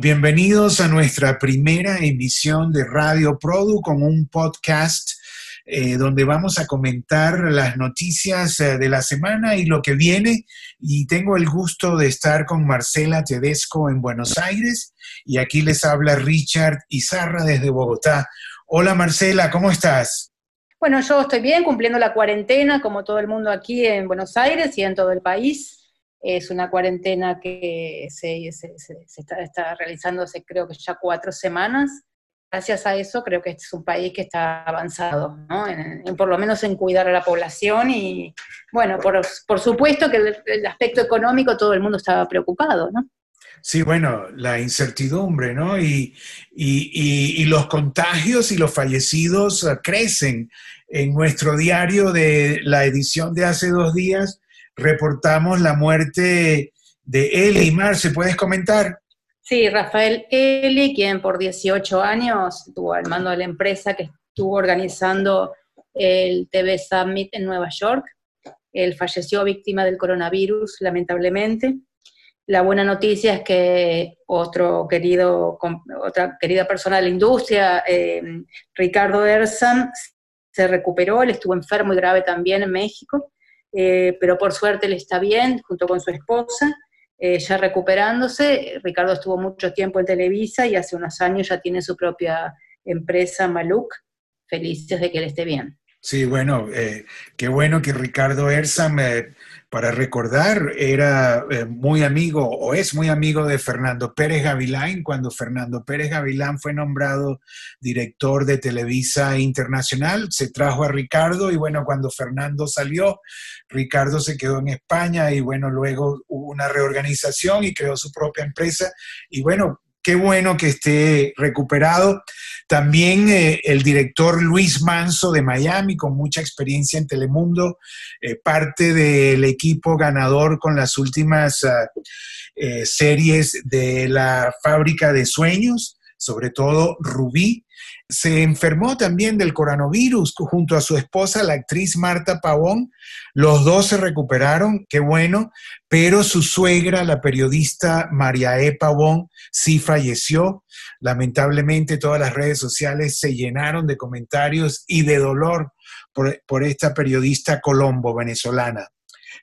Bienvenidos a nuestra primera emisión de Radio Produ con un podcast eh, donde vamos a comentar las noticias eh, de la semana y lo que viene. Y tengo el gusto de estar con Marcela Tedesco en Buenos Aires y aquí les habla Richard Izarra desde Bogotá. Hola Marcela, ¿cómo estás? Bueno, yo estoy bien cumpliendo la cuarentena como todo el mundo aquí en Buenos Aires y en todo el país. Es una cuarentena que se, está, realizando hace creo que ya cuatro semanas. Gracias a eso creo que este es un país que está avanzado, ¿no? por lo menos en cuidar a la población y, bueno, por, por supuesto que el, aspecto económico todo el mundo estaba preocupado, ¿no? Sí, bueno, la incertidumbre, ¿no? Y, y, y, los contagios y los fallecidos uh, crecen. En nuestro diario de la edición de hace dos días reportamos la muerte de Eli. ¿se ¿puedes comentar? Sí, Rafael Eli, quien por 18 años estuvo al mando de la empresa que estuvo organizando el TV Summit en Nueva York. Él falleció víctima del coronavirus, lamentablemente. La buena noticia es que otro querido, otra querida persona de la industria, eh, Ricardo Ersan, se recuperó. Él estuvo enfermo y grave también en México eh, pero por suerte él está bien, junto con su esposa, eh, ya recuperándose. Ricardo estuvo mucho tiempo en Televisa y hace unos años ya tiene su propia empresa, Maluk. Felices de que él esté bien. Sí, bueno, eh, qué bueno que Ricardo Ersam para recordar, era eh, muy amigo o es muy amigo de Fernando Pérez Gavilán cuando Fernando Pérez Gavilán fue nombrado director de Televisa Internacional, se trajo a Ricardo y bueno, cuando Fernando salió, Ricardo se quedó en España y bueno, luego hubo una reorganización y creó su propia empresa y bueno, qué bueno que esté recuperado. También eh, el director Luis Manso de Miami, con mucha experiencia en Telemundo, eh, parte del equipo ganador con las últimas ah, eh, series de la fábrica de sueños, sobre todo Rubí. Se enfermó también del coronavirus junto a su esposa, la actriz Marta Pavón. Los dos se recuperaron, qué bueno, pero su suegra, la periodista María E. Pavón, sí falleció. Lamentablemente todas las redes sociales se llenaron de comentarios y de dolor por, esta periodista colombo venezolana.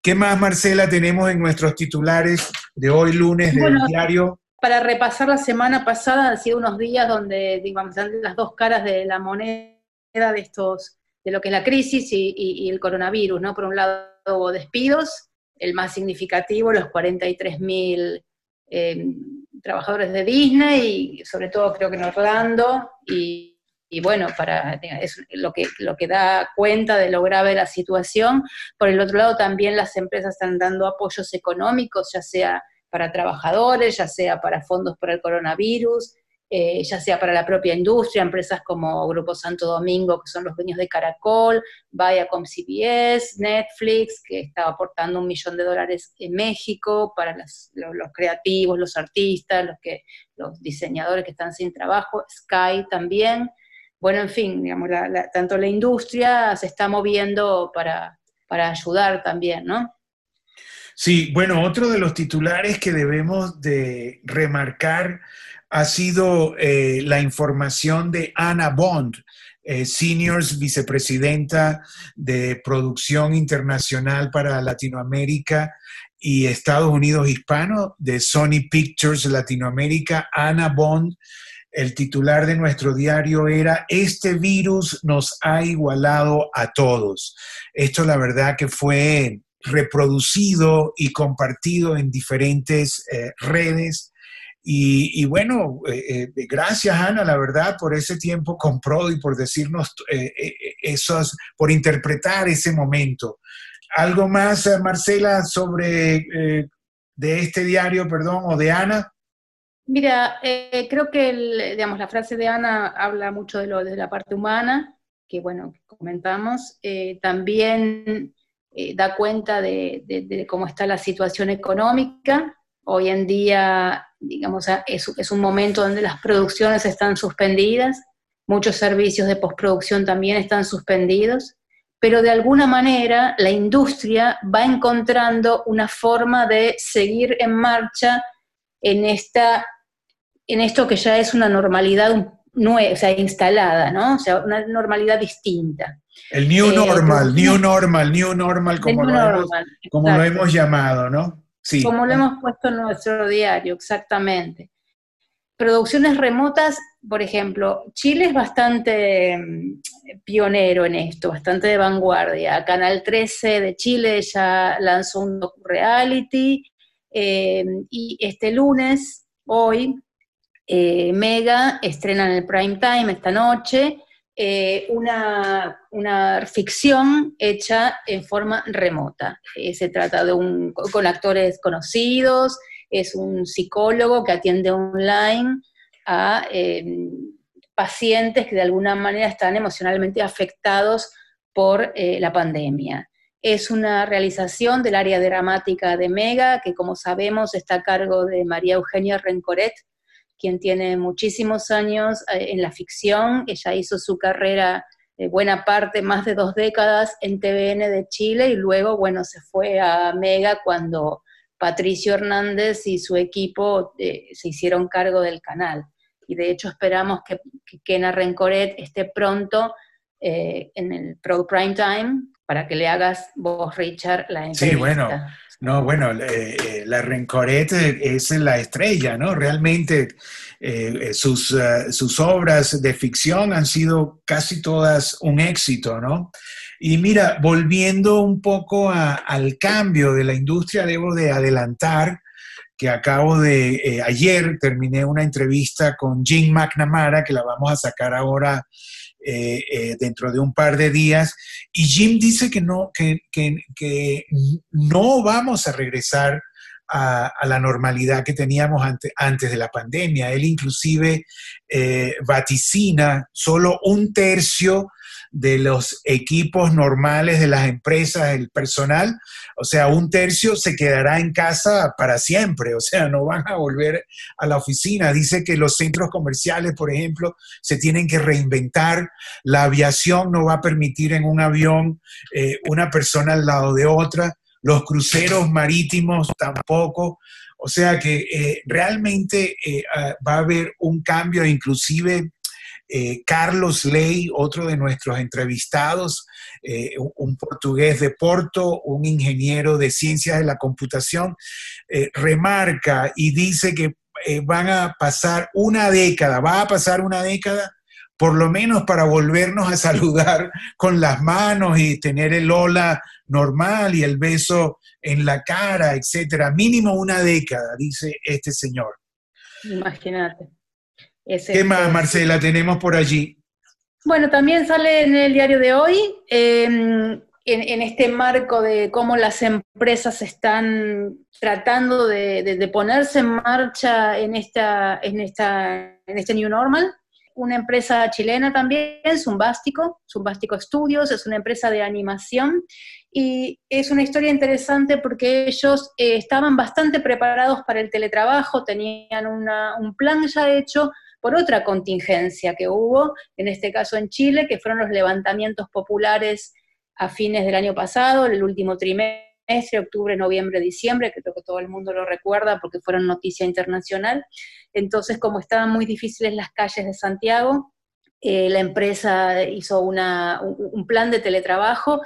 ¿Qué más, Marcela, tenemos en nuestros titulares de hoy lunes del diario? Para repasar la semana pasada, han sido unos días donde, digamos, las dos caras de la moneda de estos, de lo que es la crisis y, el coronavirus, ¿no? Por un lado hubo despidos, el más significativo, los 43 mil eh, trabajadores de Disney, y sobre todo creo que en Orlando, y, bueno, para, es lo, que, lo que da cuenta de lo grave de la situación. Por el otro lado, también las empresas están dando apoyos económicos, ya sea para trabajadores, ya sea para fondos por el coronavirus, eh, ya sea para la propia industria, empresas como Grupo Santo Domingo, que son los dueños de Caracol, Viacom CBS, Netflix, que está aportando un millón de dólares en México para los, creativos, los artistas, los, que, los diseñadores que están sin trabajo, Sky también. Bueno, en fin, digamos, tanto la industria se está moviendo para, para ayudar también, ¿no? Sí, bueno, otro de los titulares que debemos de remarcar ha sido eh, la información de Ana Bond, eh, Seniors Vicepresidenta de Producción Internacional para Latinoamérica y Estados Unidos Hispano de Sony Pictures Latinoamérica, Ana Bond. El titular de nuestro diario era, este virus nos ha igualado a todos. Esto la verdad que fue reproducido y compartido en diferentes eh, redes. Y, bueno, eh, eh, gracias Ana, la verdad, por ese tiempo con y por decirnos esos, por interpretar ese momento. ¿Algo más, Marcela, sobre de este diario, perdón, o de Ana? Mira, creo que digamos, la frase de Ana habla mucho de lo de la parte humana, que bueno, comentamos. también eh, da cuenta de, cómo está la situación económica. Hoy en día, digamos, es, es un momento donde las producciones están suspendidas, muchos servicios de postproducción también están suspendidos, pero de alguna manera la industria va encontrando una forma de seguir en marcha en esta en esto que ya es una normalidad nueva, o sea, instalada, ¿no? O sea, una normalidad distinta. El new eh, normal, new normal, new normal, como, lo, hemos, como lo hemos llamado, ¿no? Sí. Como lo hemos puesto en nuestro diario, exactamente. Producciones remotas, por ejemplo, Chile es bastante mm, pionero en esto, bastante de vanguardia. Canal 13 de Chile ya lanzó un docu-reality eh, y este lunes, hoy, eh, Mega estrena en el prime time esta noche eh, una, ficción hecha en forma remota. se trata de un, con actores conocidos, es un psicólogo que atiende online a em, pacientes que de alguna manera están emocionalmente afectados por eh, la pandemia. Es una realización del área dramática de Mega, que como sabemos está a cargo de María Eugenia Rencoret, quien tiene muchísimos años eh, en la ficción. Ella hizo su carrera eh, buena parte, más de dos décadas en TVN de Chile y luego, bueno, se fue a Mega cuando Patricio Hernández y su equipo eh, se hicieron cargo del canal. Y de hecho esperamos que, que Kena Rencoret esté pronto eh, en el Pro Prime Time para que le hagas vos, Richard, la entrevista. Sí, bueno, no, bueno, eh, la Rencoret es la estrella, ¿no? Realmente sus, sus obras de ficción han sido casi todas un éxito, ¿no? Y mira, volviendo un poco al cambio de la industria, debo de adelantar que acabo de, eh, ayer terminé una entrevista con Jim McNamara, que la vamos a sacar ahora eh, eh, dentro de un par de días, y Jim dice que no, que, no vamos a regresar a, la normalidad que teníamos antes de la pandemia. Él inclusive vaticina solo un tercio de los equipos normales de las empresas, el personal, o sea, un tercio se quedará en casa para siempre, o sea, no van a volver a la oficina. Dice que los centros comerciales, por ejemplo, se tienen que reinventar, la aviación no va a permitir en un avión eh, una persona al lado de otra, los cruceros marítimos tampoco. O sea que eh, realmente eh, ah, va a haber un cambio, inclusive eh, Carlos Ley, otro de nuestros entrevistados, eh, un portugués de Porto, un ingeniero de ciencias de la computación, eh, remarca y dice que van a pasar una década, va a pasar una década por lo menos para volvernos a saludar con las manos y tener el hola normal y el beso en la cara, etcétera. Mínimo una década, dice este señor. Imagínate. ¿Qué más, Marcela, tenemos por allí? Bueno, también sale en el diario de hoy, em, en, este marco de cómo las empresas están tratando de, ponerse en marcha en, esta, en, esta, en este New Normal. Una empresa chilena también, Zumbástico, Zumbástico Studios, es una empresa de animación y es una historia interesante porque ellos eh, estaban bastante preparados para el teletrabajo, tenían un plan ya hecho, por otra contingencia que hubo, en este caso en Chile, que fueron los levantamientos populares a fines del año pasado, el último trimestre, octubre, noviembre, diciembre, que creo que todo el mundo lo recuerda porque fueron noticia internacional. Entonces, como estaban muy difíciles las calles de Santiago, eh, la empresa hizo un plan de teletrabajo,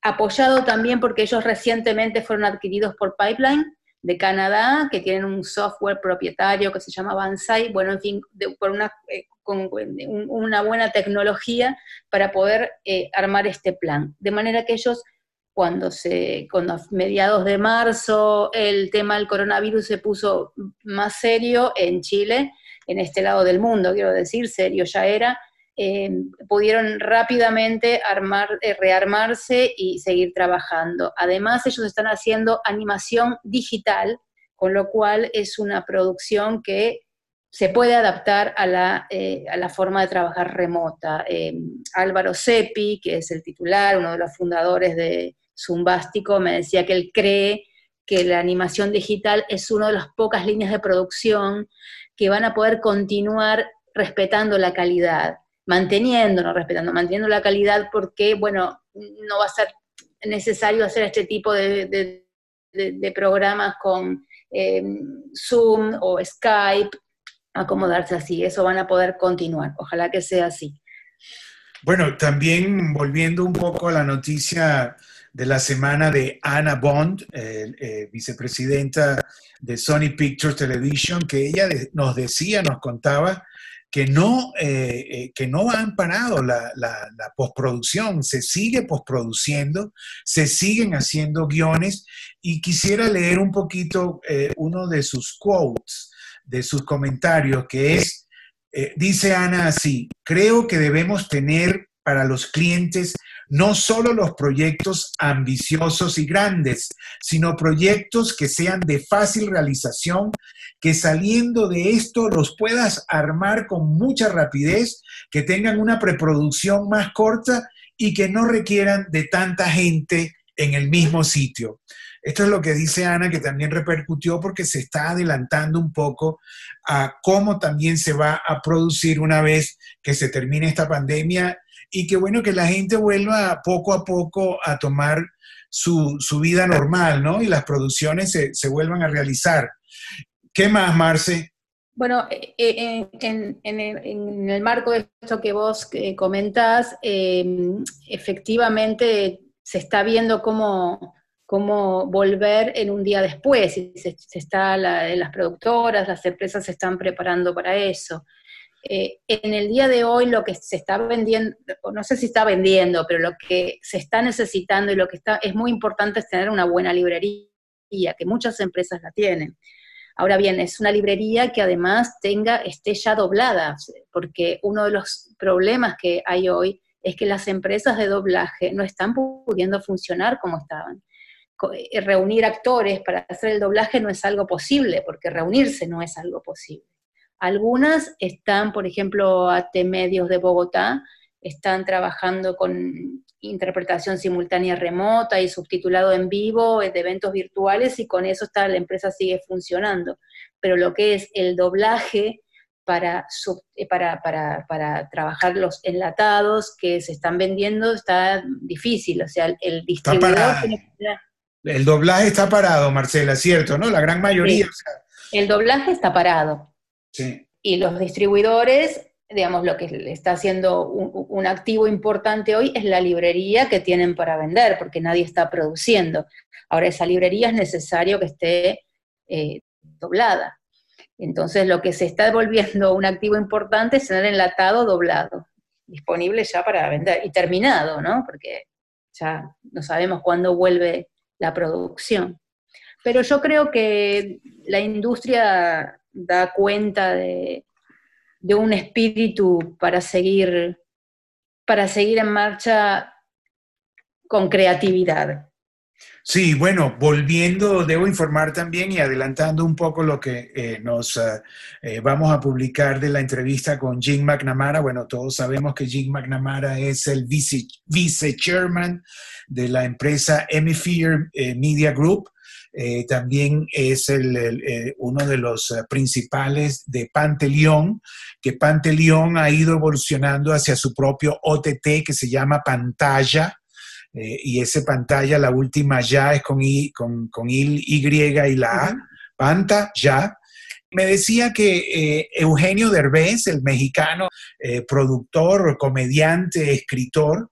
apoyado también porque ellos recientemente fueron adquiridos por Pipeline, de Canadá que tienen un software propietario que se llama Banzai, bueno, en fin, por una, eh, con una buena tecnología para poder eh, armar este plan. De manera que ellos, cuando, se, cuando a mediados de marzo el tema del coronavirus se puso más serio en Chile, en este lado del mundo, quiero decir, serio ya era, eh, pudieron rápidamente armar, eh, rearmarse y seguir trabajando. Además, ellos están haciendo animación digital, con lo cual es una producción que se puede adaptar a la, eh, a la forma de trabajar remota. Álvaro Seppi, que es el titular, uno de los fundadores de Zumbástico, me decía que él cree que la animación digital es una de las pocas líneas de producción que van a poder continuar respetando la calidad manteniendo, no respetando, manteniendo la calidad porque, bueno, no va a ser necesario hacer este tipo de, programas con eh, Zoom o Skype, acomodarse así. Eso van a poder continuar. Ojalá que sea así. Bueno, también volviendo un poco a la noticia de la semana de Anna Bond, eh, vicepresidenta de Sony Pictures Television, que ella nos decía, nos contaba que no, eh, eh, que no han parado la, la, postproducción, se sigue postproduciendo, se siguen haciendo guiones y quisiera leer un poquito uno de sus quotes, de sus comentarios, que es, dice Ana así, creo que debemos tener para los clientes no solo los proyectos ambiciosos y grandes, sino proyectos que sean de fácil realización, que saliendo de esto los puedas armar con mucha rapidez, que tengan una preproducción más corta y que no requieran de tanta gente en el mismo sitio. Esto es lo que dice Ana, que también repercutió porque se está adelantando un poco a cómo también se va a producir una vez que se termine esta pandemia y qué bueno que la gente vuelva poco a poco a tomar su, vida normal, ¿no? Y las producciones se, vuelvan a realizar. ¿Qué más, Marce? Bueno, eh, eh, en, el, marco de esto que vos eh, comentás, em, efectivamente se está viendo cómo, cómo volver en un día después. Se, está las productoras, las empresas se están preparando para eso. En el día de hoy lo que se está vendiendo, no sé si está vendiendo, pero lo que se está necesitando y lo que está, es muy importante es tener una buena librería, que muchas empresas la tienen. Ahora bien, es una librería que además tenga, esté ya doblada, porque uno de los problemas que hay hoy es que las empresas de doblaje no están pudiendo funcionar como estaban. Eh, reunir actores para hacer el doblaje no es algo posible, porque reunirse no es algo posible. Algunas están, por ejemplo, AT Medios de Bogotá, están trabajando con interpretación simultánea remota y subtitulado en vivo de eventos virtuales y con eso está, la empresa sigue funcionando. Pero lo que es el doblaje para, eh, para, para, para trabajar los enlatados que se están vendiendo está difícil. O sea, el, distribuidor... El doblaje está parado, Marcela, ¿cierto? ¿No? La gran mayoría. El doblaje está parado. Y los distribuidores, digamos, lo que está haciendo un, activo importante hoy es la librería que tienen para vender, porque nadie está produciendo. Ahora, esa librería es necesario que esté eh, doblada. Entonces, lo que se está volviendo un activo importante es tener enlatado doblado, disponible ya para vender y terminado, ¿no? Porque ya no sabemos cuándo vuelve la producción. Pero yo creo que la industria da cuenta de, un espíritu para seguir, para seguir en marcha con creatividad. Sí, bueno, volviendo, debo informar también y adelantando un poco lo que eh, nos eh, eh, vamos a publicar de la entrevista con Jim McNamara. Bueno, todos sabemos que Jim McNamara es el vice, vice chairman de la empresa Hemisphere Media Group. Eh, también es eh, uno de los eh, principales de Panteleón, que Panteleón ha ido evolucionando hacia su propio OTT que se llama Pantalla. y ese pantalla, la última ya es con, I, con, con y y la A, Pantalla. Me decía que Eugenio Derbez, el mexicano productor, comediante, escritor,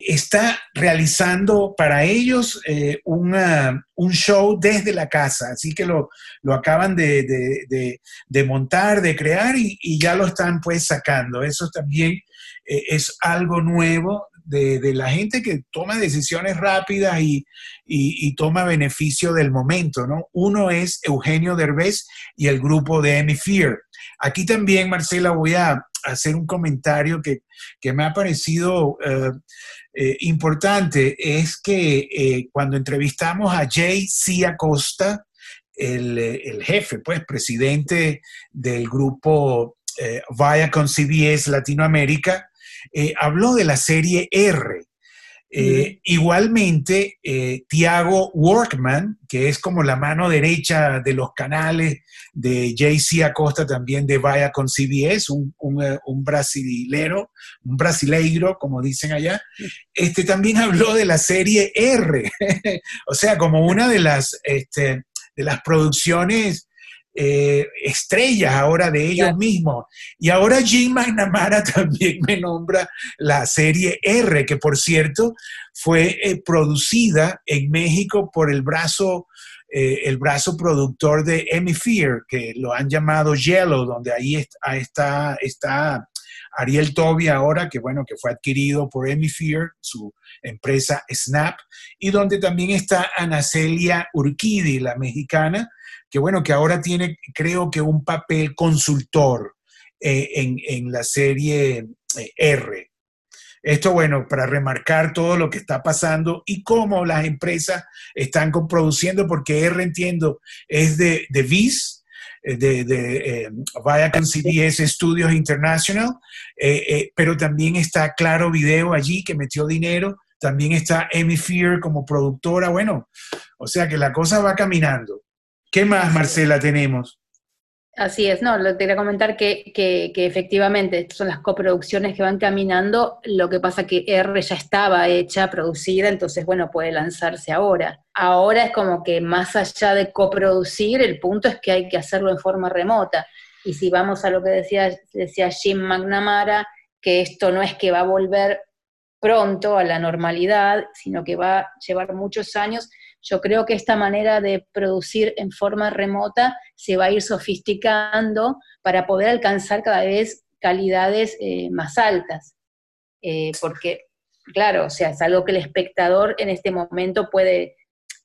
está realizando para ellos eh, un show desde la casa, así que lo, acaban de, montar, de crear y, ya lo están pues sacando. Eso también eh, es algo nuevo de, la gente que toma decisiones rápidas y, toma beneficio del momento, ¿no? Uno es Eugenio Derbez y el grupo de Amy Fear. Aquí también, Marcela, voy a hacer un comentario que, me ha parecido eh, eh, importante es que eh, cuando entrevistamos a Jay C. Acosta, el, jefe, pues, presidente del grupo Viacom CBS Latinoamérica, habló de la serie R. Eh, igualmente, eh, Tiago Workman, que es como la mano derecha de los canales de JC Acosta, también de Vaya con CBS, un, un, eh, un, brasilero, un brasileiro, como dicen allá, este, también habló de la serie R, o sea, como una de las, este, de las producciones eh, estrellas ahora de ellos mismos. Y ahora Jim McNamara también me nombra la serie R, que por cierto fue eh, producida en México por el brazo, eh, el brazo productor de Fear, que lo han llamado Yellow, donde ahí está, está, está Ariel Toby ahora, que bueno, que fue adquirido por Fear, su empresa Snap, y donde también está Anacelia Urquidi, la mexicana, que bueno, que ahora tiene, creo que un papel consultor eh, en, la serie eh, R. Esto, bueno, para remarcar todo lo que está pasando y cómo las empresas están produciendo, porque R, entiendo, es de, de VIS, eh, de, de Viacom CBS Studios International, pero también está Claro Video allí que metió dinero, también está Amy Fear como productora, bueno, o sea que la cosa va caminando. ¿Qué más, Marcela, tenemos? Así es, no, lo quería comentar que, que, efectivamente son las coproducciones que van caminando, lo que pasa que R ya estaba hecha, producida, entonces bueno, puede lanzarse ahora. Ahora es como que más allá de coproducir, el punto es que hay que hacerlo en forma remota. Y si vamos a lo que decía, decía Jim McNamara, que esto no es que va a volver pronto a la normalidad, sino que va a llevar muchos años, yo creo que esta manera de producir en forma remota se va a ir sofisticando para poder alcanzar cada vez calidades eh, más altas. Eh, porque, claro, o sea, es algo que el espectador en este momento puede,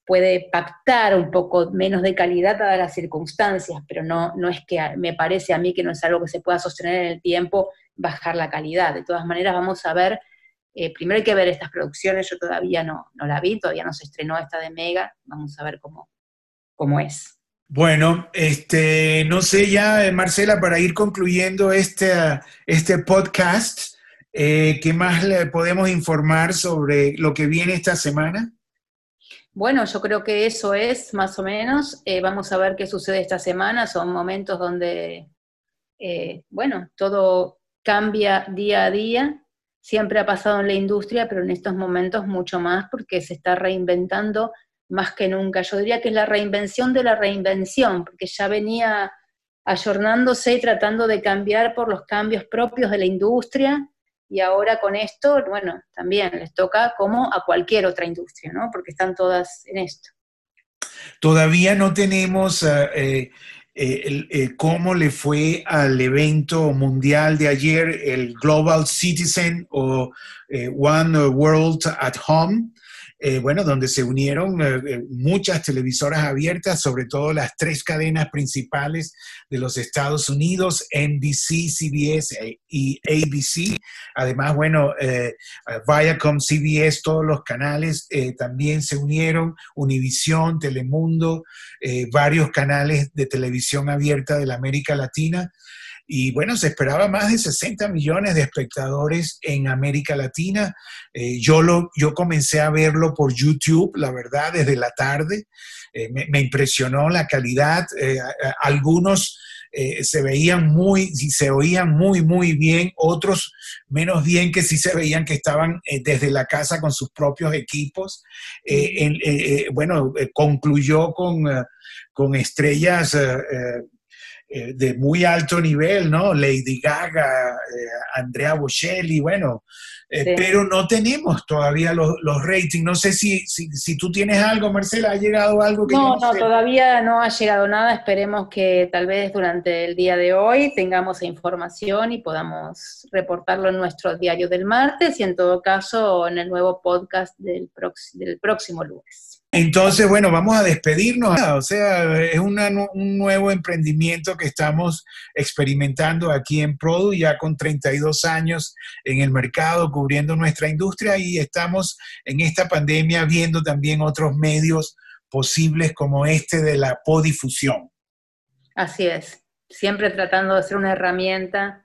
puede pactar un poco menos de calidad dadas las circunstancias, pero no, no es que me parece a mí que no es algo que se pueda sostener en el tiempo bajar la calidad. De todas maneras, vamos a ver eh, primero hay que ver estas producciones, yo todavía no, no la vi, todavía no se estrenó esta de Mega, vamos a ver cómo, cómo es. Bueno, este, no sé ya, eh, Marcela, para ir concluyendo este, este podcast, eh, ¿qué más le podemos informar sobre lo que viene esta semana? Bueno, yo creo que eso es más o menos. vamos a ver qué sucede esta semana. Son momentos donde, bueno, todo cambia día a día siempre ha pasado en la industria, pero en estos momentos mucho más porque se está reinventando más que nunca. Yo diría que es la reinvención de la reinvención, porque ya venía ayornándose y tratando de cambiar por los cambios propios de la industria, y ahora con esto, bueno, también les toca como a cualquier otra industria, ¿no? Porque están todas en esto. Todavía no tenemos eh, eh, eh, cómo le fue al evento mundial de ayer, el Global Citizen o eh, One World at Home, eh, bueno, donde se unieron eh, eh, muchas televisoras abiertas, sobre todo las tres cadenas principales de los Estados Unidos, NBC, CBS y ABC. Además, bueno, Viacom, CBS, todos los canales también se unieron, Univisión, Telemundo, varios canales de televisión abierta de la América Latina. Y bueno, se esperaba más de 60 millones de espectadores en América Latina. Eh, yo, lo, yo comencé a verlo por YouTube, la verdad, desde la tarde. Eh, me, impresionó la calidad. Eh, algunos se veían muy, se oían muy, muy bien, otros menos bien que sí se veían que estaban desde la casa con sus propios equipos. bueno, concluyó con, con estrellas eh, de muy alto nivel, ¿no? Lady Gaga, eh, Andrea Bocelli, bueno, eh, pero no tenemos todavía los, ratings. No sé si, si, tú tienes algo, Marcela, ¿ha llegado algo que... No, no, todavía no ha llegado nada. Esperemos que tal vez durante el día de hoy tengamos información y podamos reportarlo en nuestro diario del martes y en todo caso en el nuevo podcast del, del próximo lunes. Entonces, bueno, vamos a despedirnos. O sea, es un nuevo emprendimiento que estamos experimentando aquí en Produ, ya con 32 años en el mercado, cubriendo nuestra industria y estamos en esta pandemia viendo también otros medios posibles como este de la podifusión. Así es, siempre tratando de ser una herramienta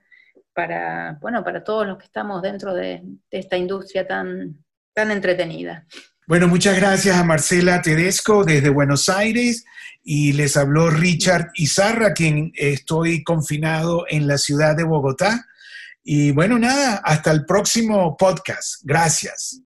para, bueno, para todos los que estamos dentro de, de esta industria tan, tan entretenida. Bueno, muchas gracias a Marcela Tedesco desde Buenos Aires y les habló Richard Izarra, quien estoy confinado en la ciudad de Bogotá. Y bueno, nada, hasta el próximo podcast. Gracias.